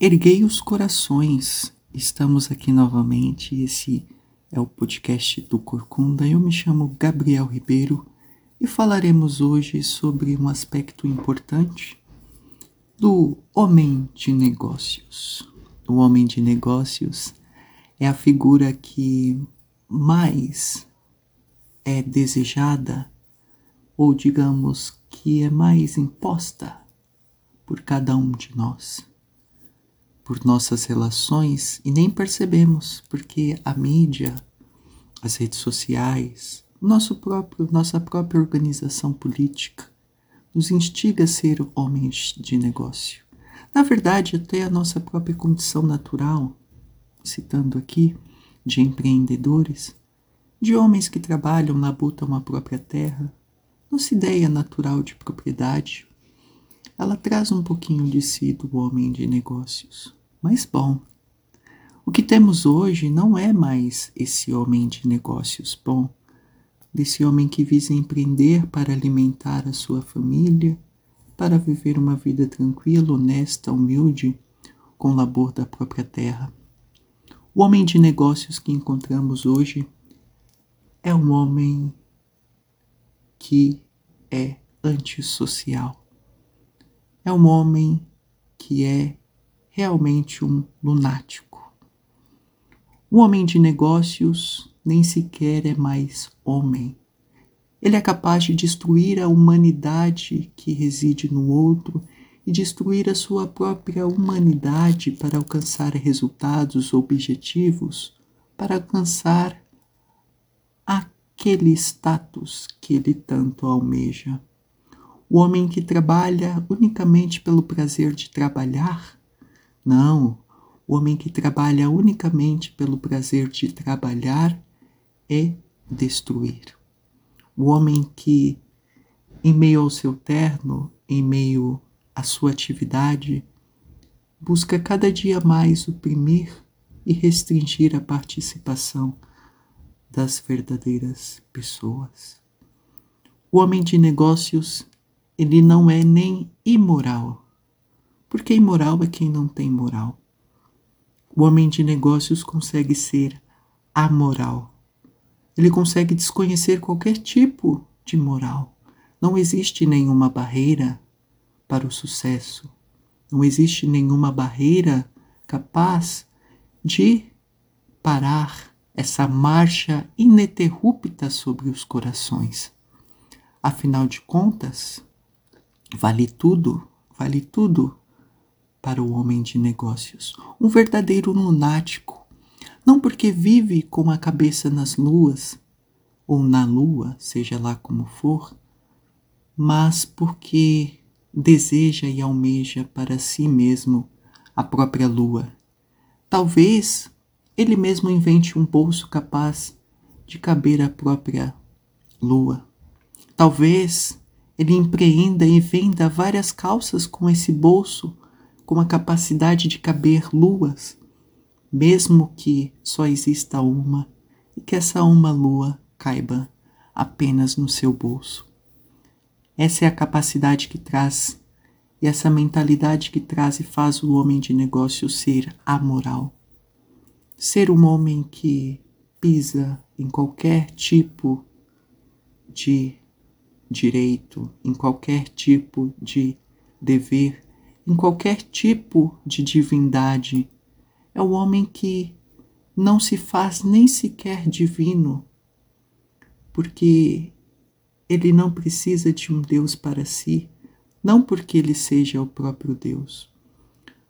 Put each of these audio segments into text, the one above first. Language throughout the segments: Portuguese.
Erguei os corações. Estamos aqui novamente. Esse é o podcast do Corcunda. Eu me chamo Gabriel Ribeiro e falaremos hoje sobre um aspecto importante do homem de negócios. O homem de negócios é a figura que mais é desejada ou digamos que é mais imposta por cada um de nós, por nossas relações e nem percebemos, porque a mídia, as redes sociais, nosso próprio, nossa própria organização política nos instiga a ser homens de negócio. Na verdade, até a nossa própria condição natural, citando aqui, de empreendedores, de homens que trabalham, labutam a própria terra, nossa ideia natural de propriedade, ela traz um pouquinho de si do homem de negócios. Mas bom, o que temos hoje não é mais esse homem de negócios bom, desse homem que visa empreender para alimentar a sua família, para viver uma vida tranquila, honesta, humilde, com o labor da própria terra. O homem de negócios que encontramos hoje é um homem que é antissocial é um homem que é realmente um lunático. O homem de negócios nem sequer é mais homem. Ele é capaz de destruir a humanidade que reside no outro e destruir a sua própria humanidade para alcançar resultados objetivos, para alcançar aquele status que ele tanto almeja. O homem que trabalha unicamente pelo prazer de trabalhar? Não. O homem que trabalha unicamente pelo prazer de trabalhar é destruir. O homem que, em meio ao seu terno, em meio à sua atividade, busca cada dia mais oprimir e restringir a participação das verdadeiras pessoas. O homem de negócios ele não é nem imoral, porque imoral é quem não tem moral. O homem de negócios consegue ser amoral. Ele consegue desconhecer qualquer tipo de moral. Não existe nenhuma barreira para o sucesso. Não existe nenhuma barreira capaz de parar essa marcha ininterrupta sobre os corações. Afinal de contas, Vale tudo, vale tudo para o homem de negócios. Um verdadeiro lunático. Não porque vive com a cabeça nas luas, ou na lua, seja lá como for, mas porque deseja e almeja para si mesmo a própria lua. Talvez ele mesmo invente um bolso capaz de caber a própria lua. Talvez ele empreenda e venda várias calças com esse bolso com a capacidade de caber luas, mesmo que só exista uma e que essa uma lua caiba apenas no seu bolso. Essa é a capacidade que traz e essa mentalidade que traz e faz o homem de negócio ser amoral. Ser um homem que pisa em qualquer tipo de direito, em qualquer tipo de dever, em qualquer tipo de divindade. É o homem que não se faz nem sequer divino, porque ele não precisa de um Deus para si, não porque ele seja o próprio Deus,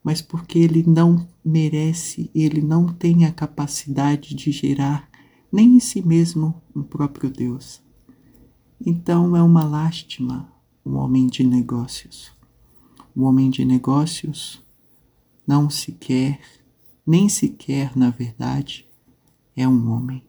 mas porque ele não merece, ele não tem a capacidade de gerar nem em si mesmo um próprio Deus. Então é uma lástima o homem de negócios. O homem de negócios não sequer, nem sequer, na verdade, é um homem.